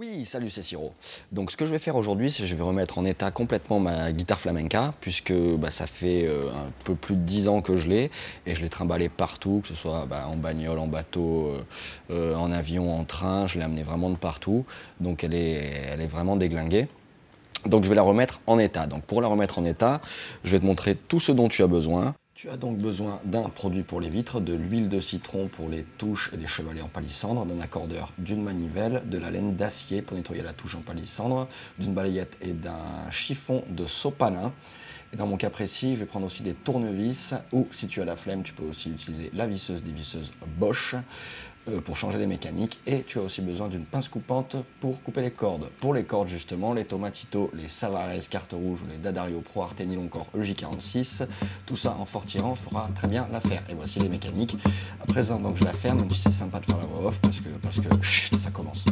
Oui, salut, c'est Siro. Donc ce que je vais faire aujourd'hui, c'est que je vais remettre en état complètement ma guitare flamenca, puisque bah, ça fait euh, un peu plus de 10 ans que je l'ai, et je l'ai trimballé partout, que ce soit bah, en bagnole, en bateau, euh, euh, en avion, en train, je l'ai amené vraiment de partout, donc elle est, elle est vraiment déglinguée. Donc je vais la remettre en état. Donc pour la remettre en état, je vais te montrer tout ce dont tu as besoin. Tu as donc besoin d'un produit pour les vitres, de l'huile de citron pour les touches et les chevalets en palissandre, d'un accordeur, d'une manivelle, de la laine d'acier pour nettoyer la touche en palissandre, d'une balayette et d'un chiffon de sopalin. Dans mon cas précis, je vais prendre aussi des tournevis ou si tu as la flemme, tu peux aussi utiliser la visseuse des visseuses Bosch. Euh, pour changer les mécaniques et tu as aussi besoin d'une pince coupante pour couper les cordes. Pour les cordes justement, les Tomatito, les Savares carte rouge ou les Dadario Pro encore EJ46, tout ça en fortirant fera très bien l'affaire. Et voici les mécaniques. À présent donc je la ferme, même si c'est sympa de faire la voix off parce que, parce que ça commence.